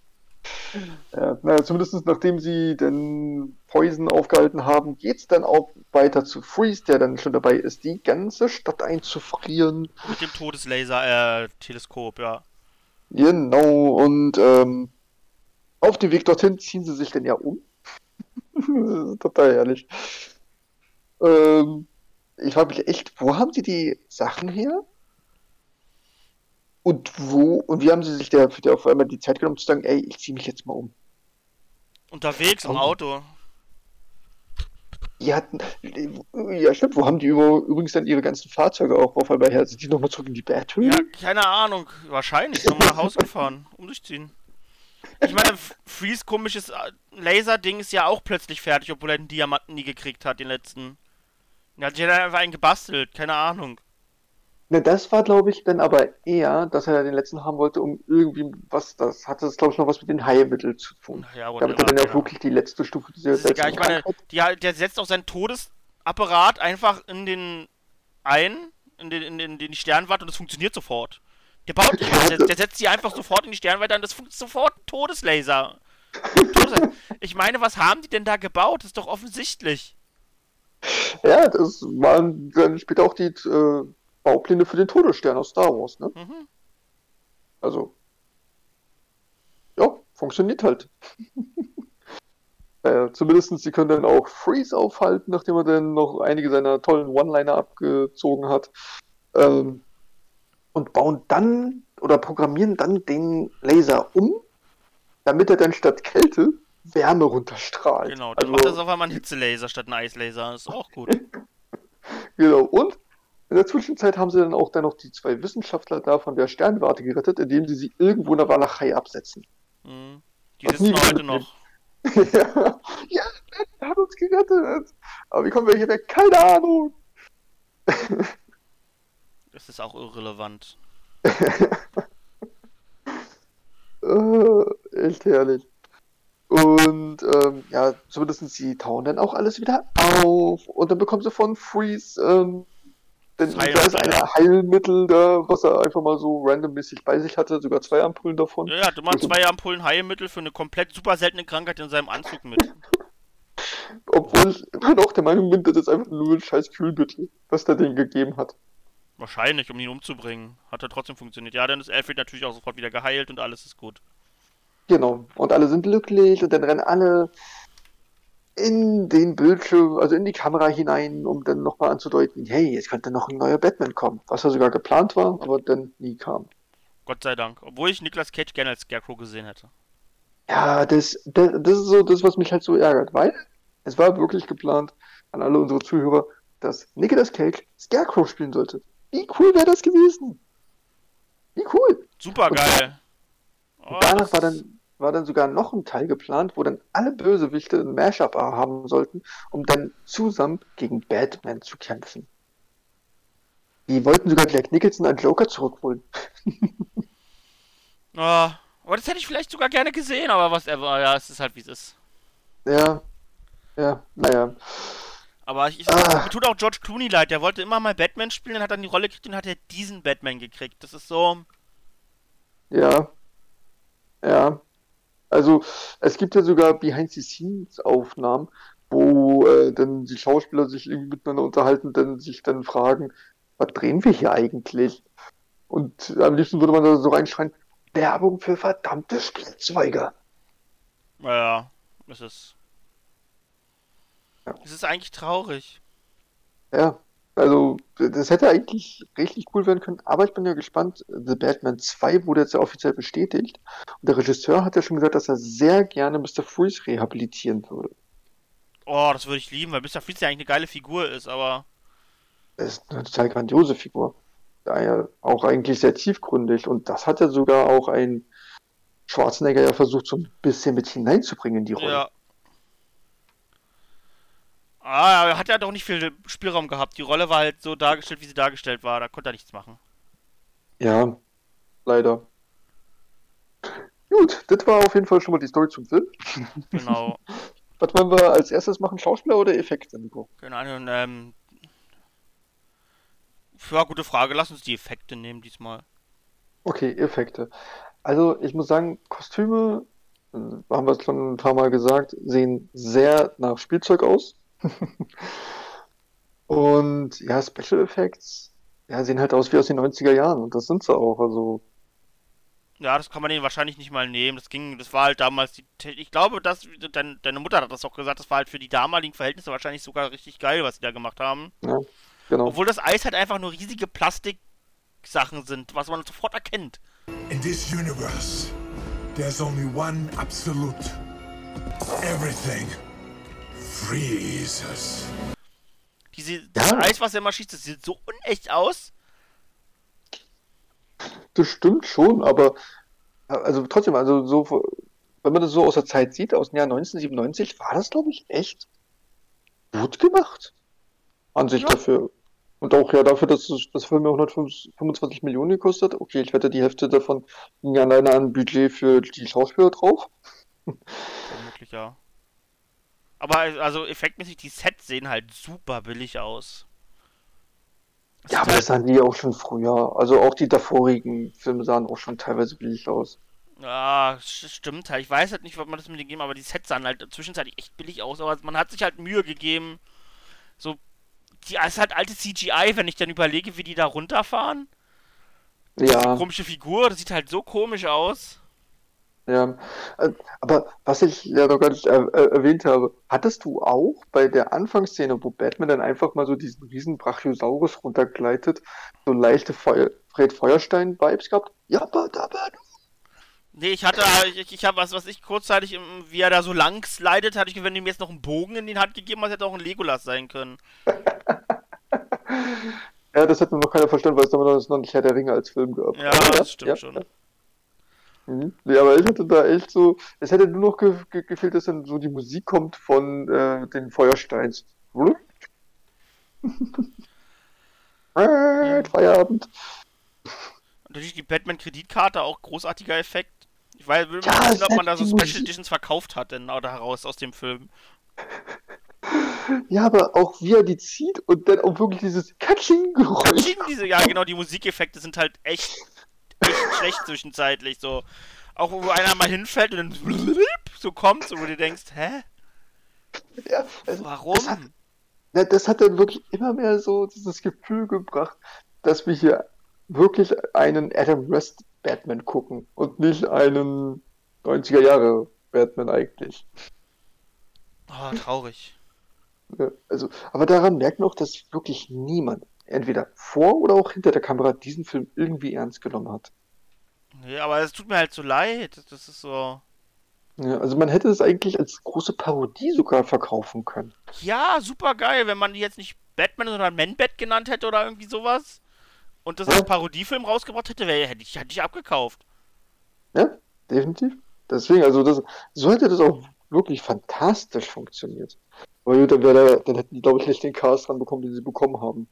Ja, naja, zumindest nachdem sie den Poison aufgehalten haben, geht's dann auch weiter zu Freeze, der dann schon dabei ist, die ganze Stadt einzufrieren. Mit dem Todeslaser, äh, Teleskop, ja. Genau, und ähm, auf dem Weg dorthin ziehen sie sich dann ja um. Total herrlich. Ähm, ich frage mich echt, wo haben sie die Sachen her? Und wo, und wie haben sie sich da für die auf einmal die Zeit genommen zu sagen, ey, ich ziehe mich jetzt mal um? Unterwegs im. Auto. Die hatten, ja stimmt, wo haben die über, übrigens dann ihre ganzen Fahrzeuge auch auf einmal her? Sind die nochmal zurück in die Betthöhle? Ja, keine Ahnung. Wahrscheinlich. Nochmal nach Hause gefahren. Umsichziehen. Ich meine, Freeze komisches äh, Laserding ist ja auch plötzlich fertig, obwohl er den Diamanten nie gekriegt hat, den letzten. Er hat sich dann einfach einen gebastelt. Keine Ahnung. Ne, das war, glaube ich, dann aber eher, dass er den letzten haben wollte, um irgendwie was, das hatte das, glaube ich, noch was mit den Heilmitteln zu tun. Ja, Damit er dann ja auch genau. wirklich die letzte Stufe dieser ist egal. Ich meine, die, der setzt auch seinen Todesapparat einfach in den ein, in den, in den, in die Sternwarte und das funktioniert sofort. Der baut der, der setzt sie einfach sofort in die Sternwarte und das funktioniert sofort ein Todeslaser. Todeslaser. Ich meine, was haben die denn da gebaut? Das ist doch offensichtlich. Ja, das waren dann später auch die äh, Baupläne für den Todesstern aus Star Wars, ne? Mhm. Also, ja, funktioniert halt. äh, zumindest sie können dann auch Freeze aufhalten, nachdem er dann noch einige seiner tollen One-Liner abgezogen hat. Ähm, und bauen dann oder programmieren dann den Laser um, damit er dann statt Kälte Wärme runterstrahlt. Genau, dann also, macht das auf einmal ein Hitzelaser statt ein Eislaser. Ist auch gut. Genau, und in der Zwischenzeit haben sie dann auch dann noch die zwei Wissenschaftler da von der Sternwarte gerettet, indem sie sie irgendwo in der Walachei absetzen. Mhm. Die Was sitzen heute noch. ja, ja, er hat uns gerettet. Aber wie kommen wir hier weg? Keine Ahnung. Das ist auch irrelevant. Äh, echt herrlich. Und ähm, ja, zumindest sie tauen dann auch alles wieder auf. Und dann bekommen sie von Freeze ähm, denn Das da ist Heilmittel. ein Heilmittel da, was er einfach mal so randommäßig bei sich hatte, sogar zwei Ampullen davon. Ja, er hatte mal zwei Ampullen Heilmittel für eine komplett super seltene Krankheit in seinem Anzug mit. Obwohl ich immer noch der Meinung bin, das ist einfach nur ein scheiß Kühlmittel, was der denen gegeben hat. Wahrscheinlich, um ihn umzubringen. Hat er trotzdem funktioniert. Ja, dann ist Alfred natürlich auch sofort wieder geheilt und alles ist gut. Genau. Und alle sind glücklich und dann rennen alle in den Bildschirm, also in die Kamera hinein, um dann nochmal anzudeuten, hey, jetzt könnte noch ein neuer Batman kommen. Was ja sogar geplant war, aber dann nie kam. Gott sei Dank. Obwohl ich Nicolas Cage gerne als Scarecrow gesehen hätte. Ja, das, das, das ist so das, was mich halt so ärgert, weil es war wirklich geplant an alle unsere Zuhörer, dass Nicolas Cage Scarecrow spielen sollte. Wie cool wäre das gewesen? Wie cool! Super geil. Oh, Und danach war dann, war dann sogar noch ein Teil geplant, wo dann alle Bösewichte ein Mashup haben sollten, um dann zusammen gegen Batman zu kämpfen. Die wollten sogar Jack Nicholson als Joker zurückholen. Ah, aber das hätte ich vielleicht sogar gerne gesehen, aber was er war, ja, es ist halt wie es ist. Ja, ja, naja. Aber ich, ich Ah. mir tut auch George Clooney leid, der wollte immer mal Batman spielen, dann hat er die Rolle gekriegt und hat er diesen Batman gekriegt. Das ist so. Ja. Ja. Also, es gibt ja sogar Behind-the-Scenes-Aufnahmen, wo äh, dann die Schauspieler sich irgendwie miteinander unterhalten, dann sich dann fragen, was drehen wir hier eigentlich? Und am liebsten würde man da so reinschreien, Werbung für verdammte Spielzeuge. Naja, es ist. Ja. Es ist eigentlich traurig. Ja, also das hätte eigentlich richtig cool werden können, aber ich bin ja gespannt. The Batman 2 wurde jetzt ja offiziell bestätigt und der Regisseur hat ja schon gesagt, dass er sehr gerne Mr. Freeze rehabilitieren würde. Oh, das würde ich lieben, weil Mr. Freeze ja eigentlich eine geile Figur ist, aber. Er ist eine total grandiose Figur. Daher auch eigentlich sehr tiefgründig und das hat ja sogar auch ein Schwarzenegger ja versucht, so ein bisschen mit hineinzubringen in die Rolle. Ja. Ah, er hat ja doch nicht viel Spielraum gehabt. Die Rolle war halt so dargestellt, wie sie dargestellt war. Da konnte er nichts machen. Ja, leider. Gut, das war auf jeden Fall schon mal die Story zum Film. Genau. Was wollen wir als erstes machen? Schauspieler oder Effekte, Nico? Keine Ahnung, ähm. Ja, gute Frage. Lass uns die Effekte nehmen diesmal. Okay, Effekte. Also ich muss sagen, Kostüme, äh, haben wir es schon ein paar Mal gesagt, sehen sehr nach Spielzeug aus. Und ja, Special Effects, ja, sehen halt aus wie aus den 90er Jahren und das sind sie auch. Also Ja, das kann man denen wahrscheinlich nicht mal nehmen. Das ging, das war halt damals die. Ich glaube, dass dein, deine Mutter hat das auch gesagt, das war halt für die damaligen Verhältnisse wahrscheinlich sogar richtig geil, was sie da gemacht haben. Ja, genau. Obwohl das Eis halt einfach nur riesige Plastiksachen sind, was man sofort erkennt. In this universe, there's only one absolute. Everything freezes. Diese, das Ja. Eis, was er immer schießt, das sieht so unecht aus. Das stimmt schon, aber also trotzdem, also so, wenn man das so aus der Zeit sieht, aus dem Jahr 1997, war das, glaube ich, echt gut gemacht. An sich dafür. Und auch ja dafür, dass es- das Film ja 125 Millionen gekostet hat. Okay, ich wette, die Hälfte davon ging alleine an Budget für die Schauspieler drauf. Vermutlich ja. Aber also effektmäßig, die Sets sehen halt super billig aus. Ja, aber das sahen die auch schon früher. Also auch die davorigen Filme sahen auch schon teilweise billig aus. Ja, stimmt halt. Ich weiß halt nicht, was man das mit denen gegeben aber die Sets sahen halt zwischenzeitlich echt billig aus. Aber man hat sich halt Mühe gegeben. So, die ist halt alte CGI, wenn ich dann überlege, wie die da runterfahren. Ja. Komische Figur, das sieht halt so komisch aus. Ja, äh, aber was ich ja noch gar nicht er er erwähnt habe, hattest du auch bei der Anfangsszene, wo Batman dann einfach mal so diesen riesen Brachiosaurus runtergleitet, so leichte Feuer Fred Feuerstein-Vibes gehabt? Ja, aber, aber, Nee, ich hatte, ich, ich habe was, was ich kurzzeitig, wie er da so lang slidet, hatte ich, wenn ihm jetzt noch einen Bogen in die Hand gegeben hat, hätte auch ein Legolas sein können. ja, das hat mir noch keiner verstanden, weil es damals noch nicht Herr der Ringe als Film gab. Ja, das stimmt ja, schon. ja. Mhm. Nee, aber ich hatte da echt so, es hätte nur noch ge ge gefehlt, dass dann so die Musik kommt von äh, den Feuersteins. Äh, Feierabend. Und natürlich die Batman-Kreditkarte, auch großartiger Effekt. Ich weiß, mich Ja, ob man da so Special Musik- Editions verkauft hat, denn oder heraus aus dem Film. Ja, aber auch wie er die zieht und dann auch wirklich dieses Katsching-Geräusch. Diese, ja, genau, die Musikeffekte sind halt echt, echt schlecht zwischenzeitlich. So. Auch wo einer mal hinfällt und dann so kommt, so, wo du denkst, hä? Ja, also, Warum? Das hat, ja, das hat dann wirklich immer mehr so dieses Gefühl gebracht, dass wir hier wirklich einen Adam West Batman gucken und nicht einen 90er Jahre Batman eigentlich. Oh, traurig. Ja, Also, aber daran merkt man auch, dass wirklich niemand, entweder vor oder auch hinter der Kamera, diesen Film irgendwie ernst genommen hat. Nee, aber es tut mir halt so leid. Das ist so. Ja, also man hätte es eigentlich als große Parodie sogar verkaufen können. Ja, super geil, wenn man die jetzt nicht Batman, sondern Man-Bat genannt hätte oder irgendwie sowas. Und das Ja. als Parodiefilm rausgebracht hätte, wäre hätte ich, hätte ich abgekauft. Ja, definitiv. Deswegen, also das, so hätte das auch wirklich fantastisch funktioniert. Aber gut, dann, der, dann hätten die, glaube ich, nicht den Cast dran bekommen, den sie bekommen haben.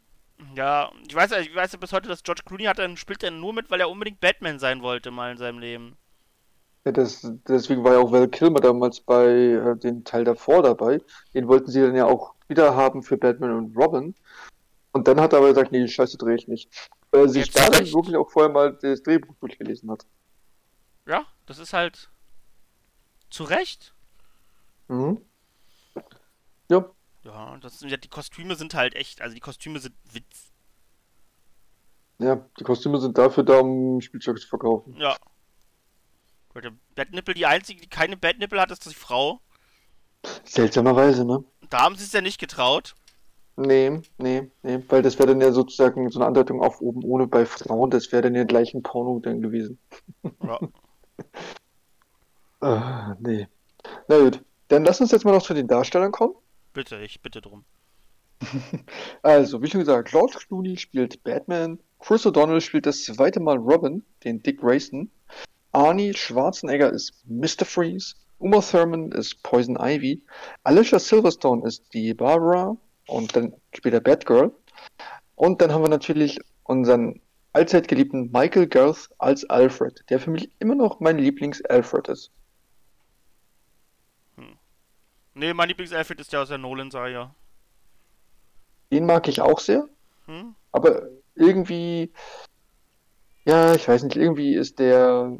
Ja, ich weiß, ja- ich weiß ja bis heute, dass George Clooney hat dann, spielt er nur mit, weil er unbedingt Batman sein wollte mal in seinem Leben. Ja, das, deswegen war ja auch Val Kilmer damals bei äh, dem Teil davor dabei. Den wollten sie dann ja auch wieder haben für Batman und Robin. Und dann hat er aber gesagt, nee, die Scheiße drehe ich nicht. Weil er sich da dann wirklich auch vorher mal das Drehbuch durchgelesen hat. Ja, das ist halt zu Recht. Mhm. Ja, Ja, das, ja, die Kostüme sind halt echt, also die Kostüme sind Witz. ja, die Kostüme sind dafür da, um Spielzeug zu verkaufen. Ja. Der Batnippel, die einzige, die keine Batnippel hat, ist die Frau. Seltsamerweise, ne? Da haben sie es ja nicht getraut. Nee, nee, nee, weil das wäre dann ja sozusagen so eine Andeutung auf oben ohne bei Frauen, das wäre dann ja gleich ein Porno dann gewesen. Ja. Ah, nee. Na gut, dann lass uns jetzt mal noch zu den Darstellern kommen. Bitte, ich bitte drum. Also, wie schon gesagt, George Clooney spielt Batman, Chris O'Donnell spielt das zweite Mal Robin, den Dick Grayson, Arnie Schwarzenegger ist Mr. Freeze, Uma Thurman ist Poison Ivy, Alicia Silverstone ist die Barbara und dann später Batgirl. Und dann haben wir natürlich unseren allzeit geliebten Michael Garth als Alfred, der für mich immer noch mein Lieblings-Alfred ist. Nee, mein Lieblings-Alfred ist der aus der Nolan-Serie. Den mag ich auch sehr. Hm? Aber irgendwie, ja, ich weiß nicht, irgendwie ist der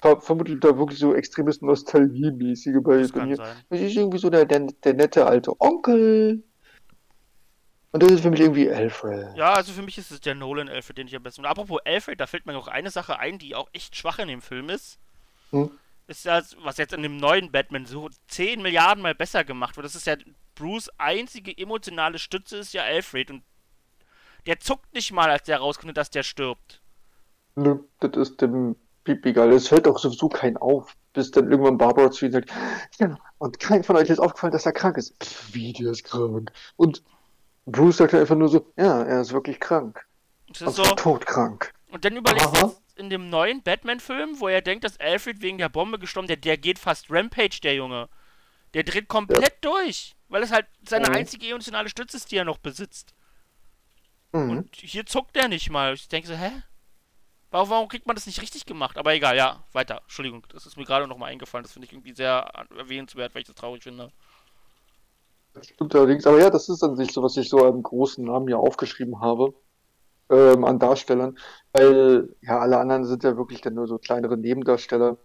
ver vermutlich da wirklich so extremes Nostalgie-mäßige bei, bei mir. sein. Das ist irgendwie so der, der, der nette alte Onkel. Und das ist für mich irgendwie Alfred. Ja, also für mich ist es der Nolan Alfred, den ich am besten. Und apropos Alfred, da fällt mir noch eine Sache ein, die auch echt schwach in dem Film ist. Hm? Ist das, was jetzt in dem neuen Batman so 10 Milliarden Mal besser gemacht wird. Das ist ja Bruce einzige emotionale Stütze ist ja Alfred und der zuckt nicht mal, als der rauskommt, dass der stirbt. Nö, das ist dem Piep egal. Es fällt auch sowieso keinen auf, bis dann irgendwann Barbara zu ihm sagt, ja, und kein von euch ist aufgefallen, dass er krank ist. Pff, Wie, der ist krank. Und Bruce sagt einfach nur so, ja, er ist wirklich krank. Das ist Also so, todkrank. und dann Aha. jetzt in dem neuen Batman-Film, wo er denkt, dass Alfred wegen der Bombe gestorben der, der geht fast Rampage, der Junge. Der dreht komplett durch, weil es halt seine Mhm. einzige emotionale Stütze ist, die er noch besitzt. Mhm. Und hier zuckt er nicht mal. Ich denke so, hä? Warum, warum kriegt man das nicht richtig gemacht? Aber egal, ja, weiter. Entschuldigung, das ist mir gerade noch mal eingefallen. Das finde ich irgendwie sehr erwähnenswert, weil ich das traurig finde. Das stimmt allerdings. Aber ja, das ist an sich so, was ich so an großen Namen hier aufgeschrieben habe. Ähm, an Darstellern. Weil, ja, alle anderen sind ja wirklich dann nur so kleinere Nebendarsteller.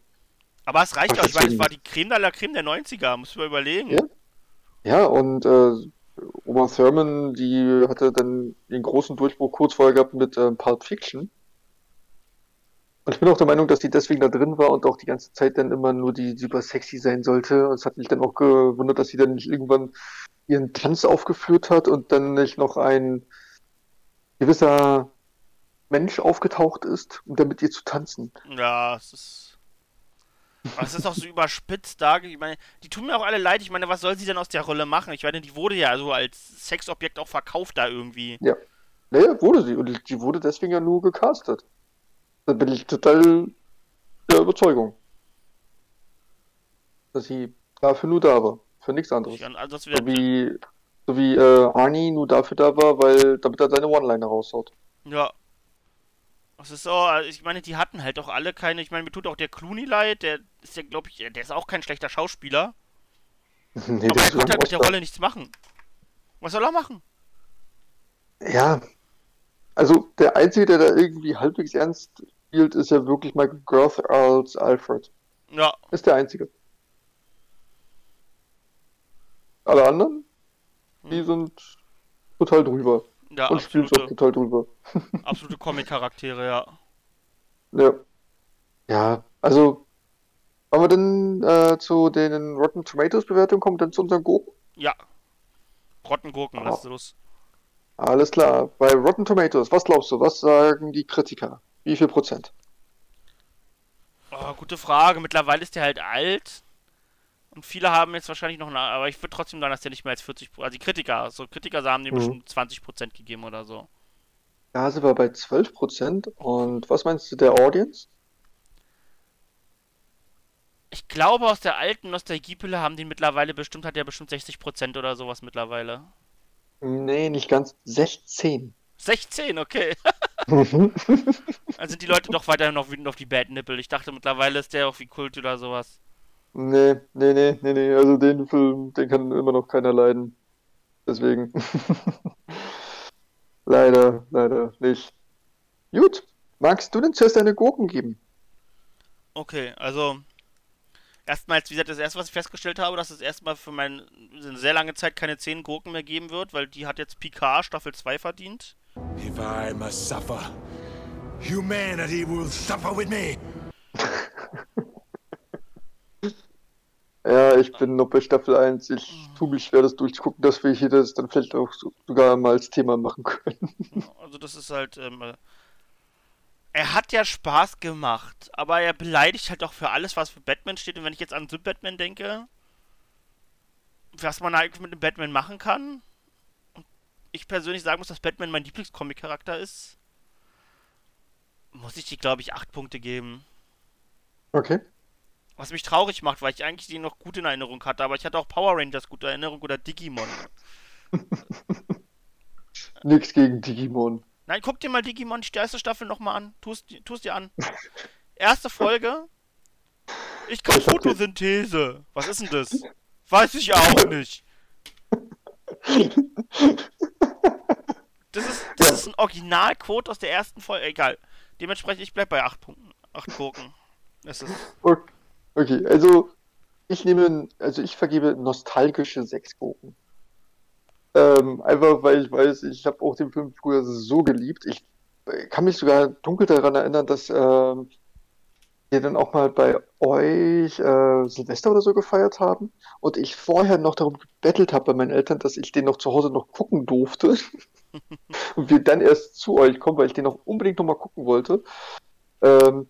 Aber es reicht auch. Ich meine, es war die Creme de la Creme der 90er. Muss man überlegen. Ja. Ja, und äh, Uma Thurman, die hatte dann den großen Durchbruch kurz vorher gehabt mit ähm, Pulp Fiction. Und ich bin auch der Meinung, dass die deswegen da drin war und auch die ganze Zeit dann immer nur die super sexy sein sollte. Und es hat mich dann auch gewundert, dass sie dann nicht irgendwann ihren Tanz aufgeführt hat und dann nicht noch ein gewisser Mensch aufgetaucht ist, um dann mit ihr zu tanzen. Ja, es ist. Aber es ist auch so überspitzt da. Ich meine, die tun mir auch alle leid. Ich meine, was soll sie denn aus der Rolle machen? Ich meine, die wurde ja so als Sexobjekt auch verkauft da irgendwie. Naja, wurde sie. Und die wurde deswegen ja nur gecastet. Da bin ich total der Überzeugung. Dass sie dafür nur da war. Für nichts anderes. Ich, also wie, so wie äh, Arnie nur dafür da war, weil damit er seine One-Liner raushaut. Ja. Das ist so, also ich meine, die hatten halt auch alle keine. Ich meine, mir tut auch der Clooney leid, der ist ja, glaube ich, der ist auch kein schlechter Schauspieler. nee, aber der er konnte halt mit der. Rolle nichts machen. Was soll er machen? Ja. Also der Einzige, der da irgendwie halbwegs ernst spielt, ist ja wirklich Michael Groth als Alfred. Ja, Ist der Einzige. Alle anderen, die sind total drüber. ja, Und spielen es auch absolute, total drüber. absolute Comic-Charaktere, ja. Ja. Ja, also, wollen wir denn äh, zu den Rotten Tomatoes Bewertungen kommen, dann zu unseren Gurken? Ja. Rottengurken, lass los. Alles klar. Bei Rotten Tomatoes, was glaubst du, was sagen die Kritiker? Wie viel Prozent? Oh, gute Frage. Mittlerweile ist der halt alt. Und viele haben jetzt wahrscheinlich noch eine, aber ich würde trotzdem sagen, dass der nicht mehr als 40% also die Kritiker, so Kritiker haben dem Mhm. bestimmt 20% gegeben oder so. Da sind wir bei 12 Prozent. Und was meinst du der Audience? Ich glaube, aus der alten Nostalgiepille haben die mittlerweile bestimmt, hat der bestimmt 60% oder sowas mittlerweile. Nee, nicht ganz. 16. 16, okay. Dann sind die Leute doch weiterhin noch wütend auf die Bad Nipple. Ich dachte, mittlerweile ist der auch wie Kult oder sowas. Nee, nee, nee, nee, nee. Also den Film, den kann immer noch keiner leiden. Deswegen. Leider, leider nicht. Gut. Magst du denn zuerst deine Gurken geben? Okay, also erstmals, wie gesagt, das erste, was ich festgestellt habe, dass es erstmal für meine eine sehr lange Zeit keine 10 Gurken mehr geben wird, weil die hat jetzt Picard Staffel 2 verdient. If I must suffer, humanity will suffer with me. Ja, ich bin noch bei Staffel 1. Ich tue mich schwer, das durchzugucken, dass wir hier das dann vielleicht auch so, sogar mal als Thema machen können. Also das ist halt, ähm, äh, er hat ja Spaß gemacht, aber er beleidigt halt auch für alles, was für Batman steht. Und wenn ich jetzt an The Batman denke, was man eigentlich mit dem Batman machen kann, und ich persönlich sagen muss, dass Batman mein Lieblingscomic-Charakter ist, muss ich die, glaube ich, 8 Punkte geben. Okay. Was mich traurig macht, weil ich eigentlich die noch gut in Erinnerung hatte, aber ich hatte auch Power Rangers gut in Erinnerung oder Digimon. Nix gegen Digimon. Nein, guck dir mal Digimon die erste Staffel nochmal an. Tust, tust dir an. Erste Folge. Ich kann Photosynthese. Was ist denn das? Weiß ich auch nicht. Das ist, das ist ein Originalquote aus der ersten Folge. Egal. Dementsprechend, ich bleib bei 8 Punkten. 8 Gurken. Das ist. Okay, okay, also ich nehme, also ich vergebe nostalgische sechs Gurken. Ähm, einfach weil ich weiß, ich habe auch den Film früher so geliebt. Ich äh, kann mich sogar dunkel daran erinnern, dass ähm, wir dann auch mal bei euch äh, Silvester oder so gefeiert haben und ich vorher noch darum gebettelt habe bei meinen Eltern, dass ich den noch zu Hause noch gucken durfte und wir dann erst zu euch kommen, weil ich den noch unbedingt noch mal gucken wollte. Ähm,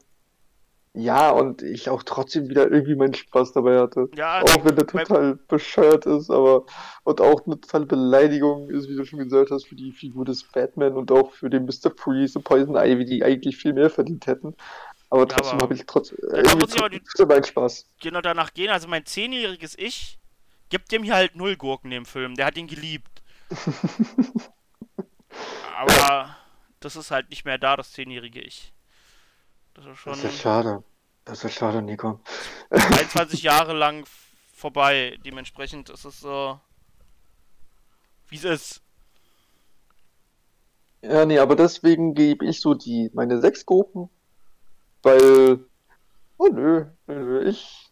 ja, und ich auch trotzdem wieder irgendwie meinen Spaß dabei hatte. Ja, Auch wenn der total bescheuert ist, aber und auch eine totale Beleidigung ist, wie du schon gesagt hast, für die Figur des Batman und auch für den Mr. Freeze und Poison Ivy, die eigentlich viel mehr verdient hätten. Aber trotzdem habe ich trotzdem da irgendwie trotzdem meinen Spaß. genau danach gehen. Also mein zehnjähriges Ich gibt dem hier halt null Gurken dem Film. Der hat ihn geliebt. Aber das ist halt nicht mehr da, das zehnjährige Ich. Das ist schon Das ist ja schade. Das ist ja schade, Nico. 23 Jahre lang vorbei. Dementsprechend ist es so, wie es ist. Ja, nee, aber deswegen gebe ich so die meine sechs Gurken, weil oh nö, nö, nö, ich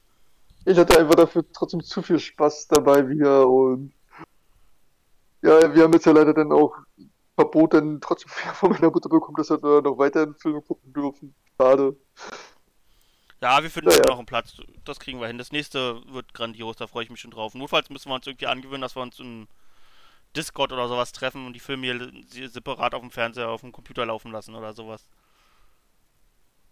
ich hatte einfach dafür trotzdem zu viel Spaß dabei wieder und ja, wir haben jetzt ja leider dann auch Verbot dann trotzdem von meiner Mutter bekommen, dass wir noch weiter Filme gucken dürfen. Schade. Ja, wir finden Ja, schon noch einen Platz. Das kriegen wir hin. Das nächste wird grandios, da freue ich mich schon drauf. Notfalls müssen wir uns irgendwie angewöhnen, dass wir uns in Discord oder sowas treffen und die Filme hier separat auf dem Fernseher, auf dem Computer laufen lassen oder sowas.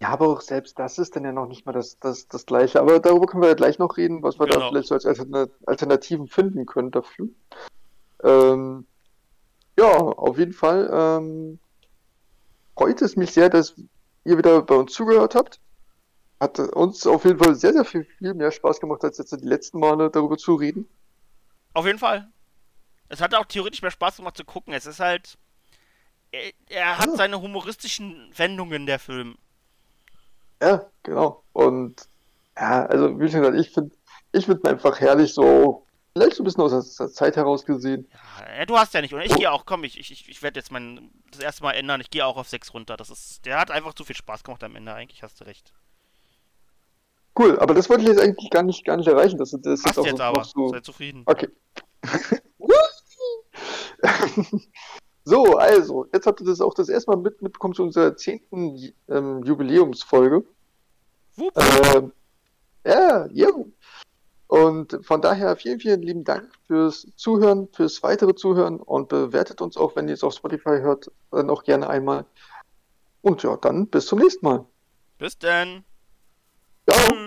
Ja, aber auch selbst das ist dann ja noch nicht mal das, das, das Gleiche. Aber darüber können wir ja gleich noch reden, was wir da Genau. vielleicht so als Alterna- Alternativen finden können dafür. Ähm, ja, auf jeden Fall ähm, freut es mich sehr, dass ihr wieder bei uns zugehört habt. Hat uns auf jeden Fall sehr, sehr viel, viel mehr Spaß gemacht, als jetzt die letzten Male darüber zu reden. Auf jeden Fall. Es hat auch theoretisch mehr Spaß gemacht zu gucken. Es ist halt. Er, er hat Ja. seine humoristischen Wendungen, der Film. Ja, genau. Und ja, also wie schon gesagt, ich finde ich finde einfach herrlich so, vielleicht so ein bisschen aus der Zeit heraus gesehen. Ja, äh, du hast ja nicht. Und ich gehe auch, komm, ich, ich, ich werde jetzt mein das erste Mal ändern. Ich gehe auch auf 6 runter. Das ist. Der hat einfach zu viel Spaß gemacht am Ende. Eigentlich hast du recht. Cool, aber das wollte ich jetzt eigentlich gar nicht, gar nicht erreichen. Das, das ist Hast auch jetzt noch aber. so. Sei zufrieden. Okay. so, also, jetzt habt ihr das auch das erste Mal mit, mitbekommen zu unserer zehnten ähm, Jubiläumsfolge. Wupp. Ähm, ja, ja. Und von daher vielen, vielen lieben Dank fürs Zuhören, fürs weitere Zuhören und bewertet uns auch, wenn ihr es auf Spotify hört, dann auch gerne einmal. Und ja, dann bis zum nächsten Mal. Bis denn. Ciao.